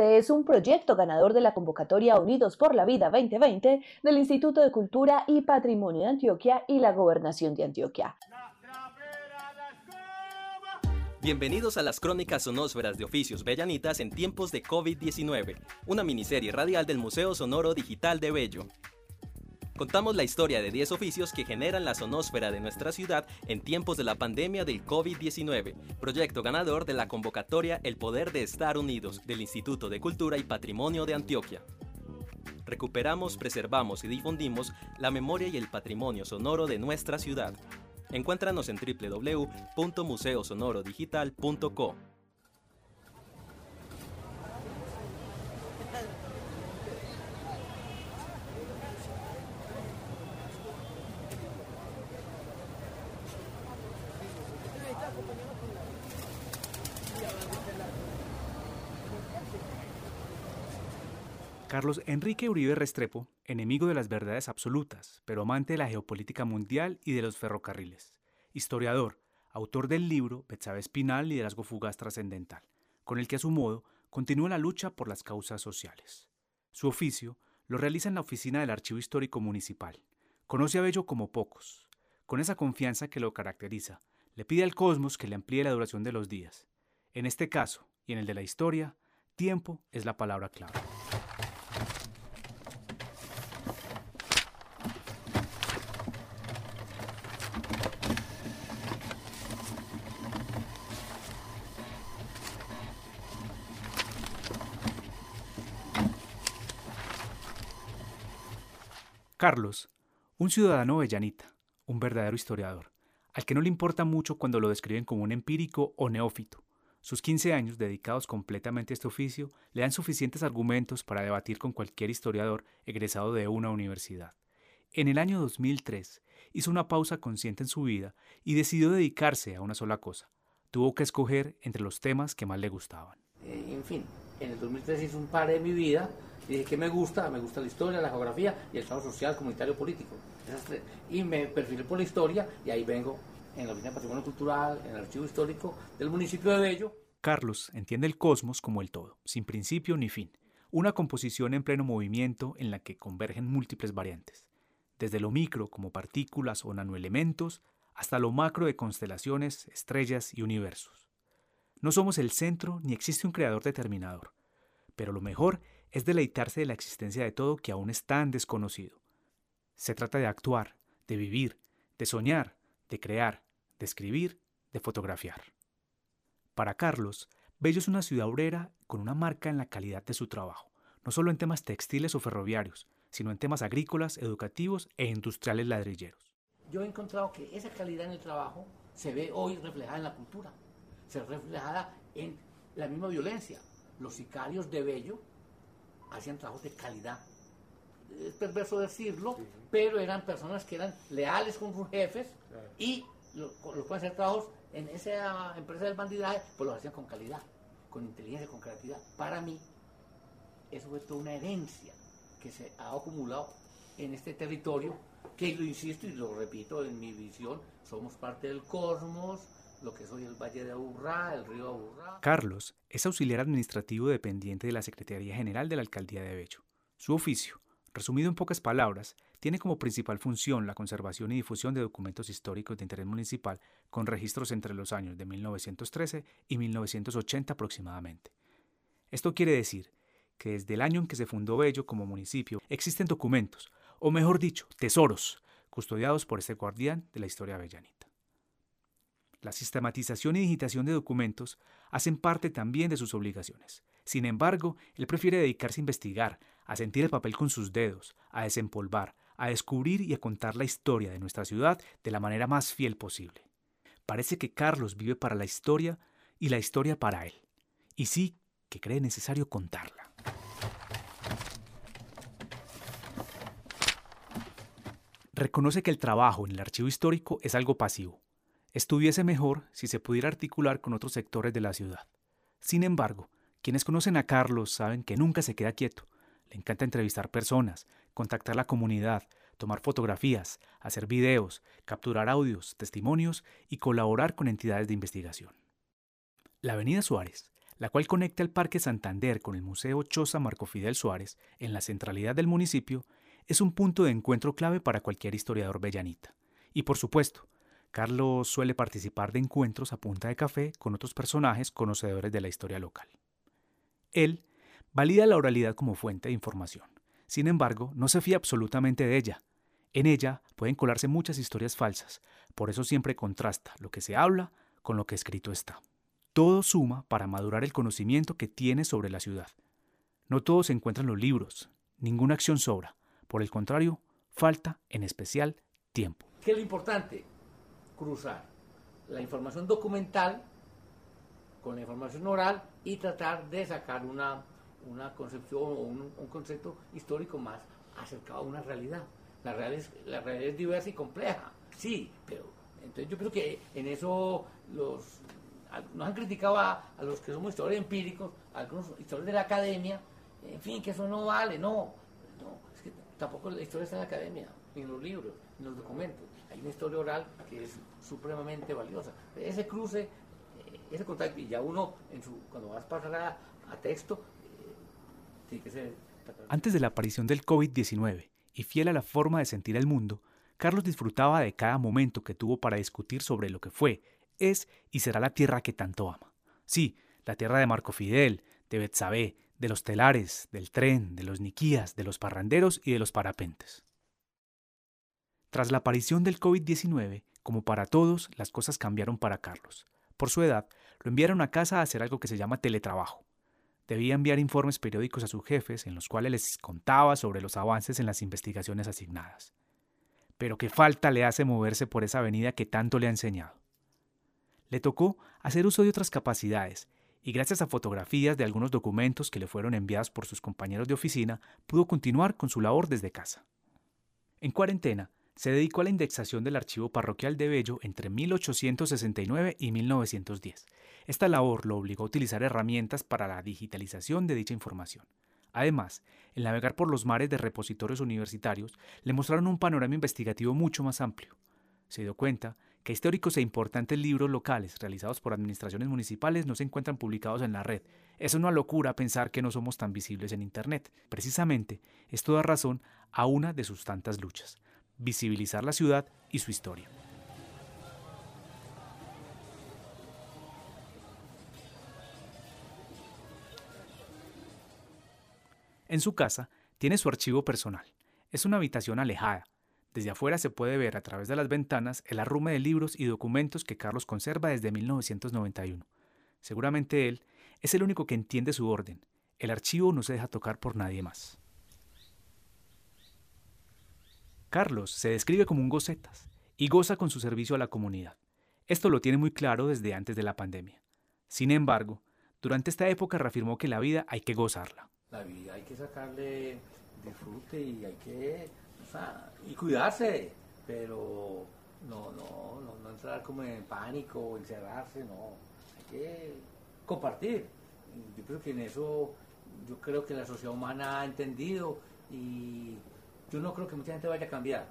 Este es un proyecto ganador de la convocatoria Unidos por la Vida 2020 del Instituto de Cultura y Patrimonio de Antioquia y la Gobernación de Antioquia. Bienvenidos a las crónicas sonósferas de oficios Bellanitas en tiempos de COVID-19, una miniserie radial del Museo Sonoro Digital de Bello. Contamos la historia de 10 oficios que generan la sonósfera de nuestra ciudad en tiempos de la pandemia del COVID-19, proyecto ganador de la convocatoria El Poder de Estar Unidos del Instituto de Cultura y Patrimonio de Antioquia. Recuperamos, preservamos y difundimos la memoria y el patrimonio sonoro de nuestra ciudad. Encuéntranos en www.museosonorodigital.co. Carlos Enrique Uribe Restrepo, enemigo de las verdades absolutas, pero amante de la geopolítica mundial y de los ferrocarriles. Historiador, autor del libro Betsabe Espinal, Liderazgo Fugaz Trascendental, con el que a su modo continúa la lucha por las causas sociales. Su oficio lo realiza en la oficina del Archivo Histórico Municipal. Conoce a Bello como pocos. Con esa confianza que lo caracteriza, le pide al cosmos que le amplíe la duración de los días. En este caso, y en el de la historia, tiempo es la palabra clave. Carlos, un ciudadano bellanita, un verdadero historiador, al que no le importa mucho cuando lo describen como un empírico o neófito. Sus 15 años dedicados completamente a este oficio le dan suficientes argumentos para debatir con cualquier historiador egresado de una universidad. En el año 2003 hizo una pausa consciente en su vida y decidió dedicarse a una sola cosa. Tuvo que escoger entre los temas que más le gustaban. Eh, en fin, en el 2003 hizo un par de mi vida y dije que me gusta, me gusta la historia, la geografía y el estado social, comunitario, político. Y me perfilé por la historia y ahí vengo en la Oficina de Patrimonio Cultural, en el Archivo Histórico del municipio de Bello. Carlos entiende el cosmos como el todo, sin principio ni fin, una composición en pleno movimiento en la que convergen múltiples variantes, desde lo micro como partículas o nanoelementos, hasta lo macro de constelaciones, estrellas y universos. No somos el centro ni existe un creador determinador, pero lo mejor es deleitarse de la existencia de todo que aún es tan desconocido. Se trata de actuar, de vivir, de soñar, de crear, de escribir, de fotografiar. Para Carlos, Bello es una ciudad obrera con una marca en la calidad de su trabajo, no solo en temas textiles o ferroviarios, sino en temas agrícolas, educativos e industriales ladrilleros. Yo he encontrado que esa calidad en el trabajo se ve hoy reflejada en la cultura, se ve reflejada en la misma violencia. Los sicarios de Bello hacían trabajos de calidad. Es perverso decirlo, pero eran personas que eran leales con sus jefes y los lo pueden hacer trabajos en esa empresa del bandidaje, pues lo hacían con calidad, con inteligencia, con creatividad. Para mí, eso fue toda una herencia que se ha acumulado en este territorio, que lo insisto y lo repito en mi visión, somos parte del cosmos, lo que soy el Valle de Aburrá, el río Aburrá. Carlos es auxiliar administrativo dependiente de la Secretaría General de la Alcaldía de Bello. Su oficio, resumido en pocas palabras, tiene como principal función la conservación y difusión de documentos históricos de interés municipal con registros entre los años de 1913 y 1980 aproximadamente. Esto quiere decir que desde el año en que se fundó Bello como municipio existen documentos, o mejor dicho, tesoros, custodiados por este guardián de la historia avellanita. La sistematización y digitación de documentos hacen parte también de sus obligaciones. Sin embargo, él prefiere dedicarse a investigar, a sentir el papel con sus dedos, a desempolvar, a descubrir y a contar la historia de nuestra ciudad de la manera más fiel posible. Parece que Carlos vive para la historia y la historia para él. Y sí que cree necesario contarla. Reconoce que el trabajo en el archivo histórico es algo pasivo, estuviese mejor si se pudiera articular con otros sectores de la ciudad. Sin embargo, quienes conocen a Carlos saben que nunca se queda quieto. Le encanta entrevistar personas, contactar la comunidad, tomar fotografías, hacer videos, capturar audios, testimonios y colaborar con entidades de investigación. La Avenida Suárez, la cual conecta el Parque Santander con el Museo Choza Marco Fidel Suárez en la centralidad del municipio, es un punto de encuentro clave para cualquier historiador bellanita. Y por supuesto, Carlos suele participar de encuentros a punta de café con otros personajes conocedores de la historia local. Él valida la oralidad como fuente de información. Sin embargo, no se fía absolutamente de ella. En ella pueden colarse muchas historias falsas, por eso siempre contrasta lo que se habla con lo que escrito está. Todo suma para madurar el conocimiento que tiene sobre la ciudad. No todo se encuentra en los libros, ninguna acción sobra. Por el contrario, falta, en especial, tiempo. ¿Qué es lo importante? Cruzar la información documental con la información oral y tratar de sacar una, una concepción o un, concepto histórico más acercado a una realidad. La realidad, es, la realidad es diversa y compleja, sí, pero entonces yo creo que en eso los nos han criticado a, los que somos historiadores empíricos, a algunos historiadores de la academia, en fin, que eso no vale, no, no, es que tampoco la historia está en la academia, ni en los libros, ni en los documentos. Hay una historia oral que es supremamente valiosa. Ese cruce, eh, ese contacto, y ya uno, en su, cuando vas a pasar a, texto, eh, tiene que ser... Antes de la aparición del COVID-19 y fiel a la forma de sentir el mundo, Carlos disfrutaba de cada momento que tuvo para discutir sobre lo que fue es y será la tierra que tanto ama. Sí, la tierra de Marco Fidel, de Betsabé, de los telares, del tren, de los niquías, de los parranderos y de los parapentes. Tras la aparición del COVID-19, como para todos, las cosas cambiaron para Carlos. Por su edad, lo enviaron a casa a hacer algo que se llama teletrabajo. Debía enviar informes periódicos a sus jefes en los cuales les contaba sobre los avances en las investigaciones asignadas. Pero qué falta le hace moverse por esa avenida que tanto le ha enseñado le tocó hacer uso de otras capacidades y gracias a fotografías de algunos documentos que le fueron enviados por sus compañeros de oficina, pudo continuar con su labor desde casa. En cuarentena, se dedicó a la indexación del archivo parroquial de Bello entre 1869 y 1910. Esta labor lo obligó a utilizar herramientas para la digitalización de dicha información. Además, el navegar por los mares de repositorios universitarios le mostraron un panorama investigativo mucho más amplio. Se dio cuenta que históricos e importantes libros locales realizados por administraciones municipales no se encuentran publicados en la red. Es una locura pensar que no somos tan visibles en Internet. Precisamente, esto da razón a una de sus tantas luchas, visibilizar la ciudad y su historia. En su casa tiene su archivo personal. Es una habitación alejada, desde afuera se puede ver a través de las ventanas el arrume de libros y documentos que Carlos conserva desde 1991. Seguramente él es el único que entiende su orden. El archivo no se deja tocar por nadie más. Carlos se describe como un gocetas y goza con su servicio a la comunidad. Esto lo tiene muy claro desde antes de la pandemia. Sin embargo, durante esta época reafirmó que la vida hay que gozarla. La vida hay que sacarle disfrute y hay que y cuidarse, pero no, no, no, entrar como en pánico encerrarse, no. Hay que compartir. Yo creo que en eso, yo creo que la sociedad humana ha entendido y yo no creo que mucha gente vaya a cambiar.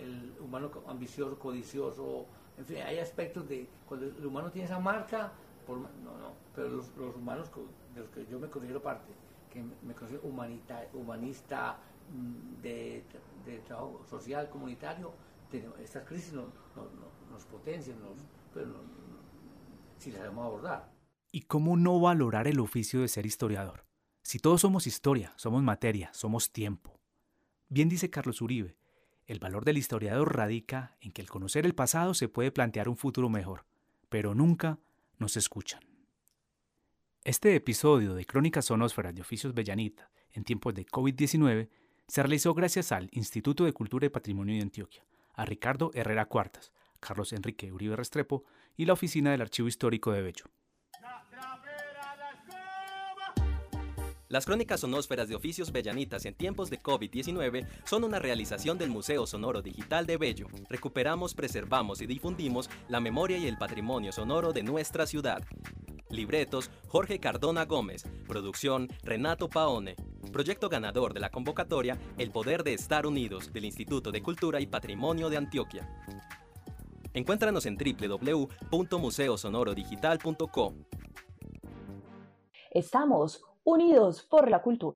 El humano ambicioso, codicioso, en fin, hay aspectos de cuando el humano tiene esa marca, por, no, no, pero los, humanos de los que yo me considero parte, que me considero humanita, humanista, mm, de trabajo social, comunitario, estas crisis nos potencian, pero si las sabemos abordar. ¿Y cómo no valorar el oficio de ser historiador? Si todos somos historia, somos materia, somos tiempo. Bien dice Carlos Uribe, el valor del historiador radica en que al conocer el pasado se puede plantear un futuro mejor, pero nunca nos escuchan. Este episodio de Crónicas Sonósferas de Oficios Bellanita en tiempos de COVID-19 se realizó gracias al Instituto de Cultura y Patrimonio de Antioquia, a Ricardo Herrera Cuartas, Carlos Enrique Uribe Restrepo y la Oficina del Archivo Histórico de Bello. Las crónicas sonósferas de oficios bellanitas en tiempos de COVID-19 son una realización del Museo Sonoro Digital de Bello. Recuperamos, preservamos y difundimos la memoria y el patrimonio sonoro de nuestra ciudad. Libretos, Jorge Cardona Gómez. Producción, Renato Paone. Proyecto ganador de la convocatoria El Poder de Estar Unidos del Instituto de Cultura y Patrimonio de Antioquia. Encuéntranos en www.museosonorodigital.com. Estamos unidos por la cultura.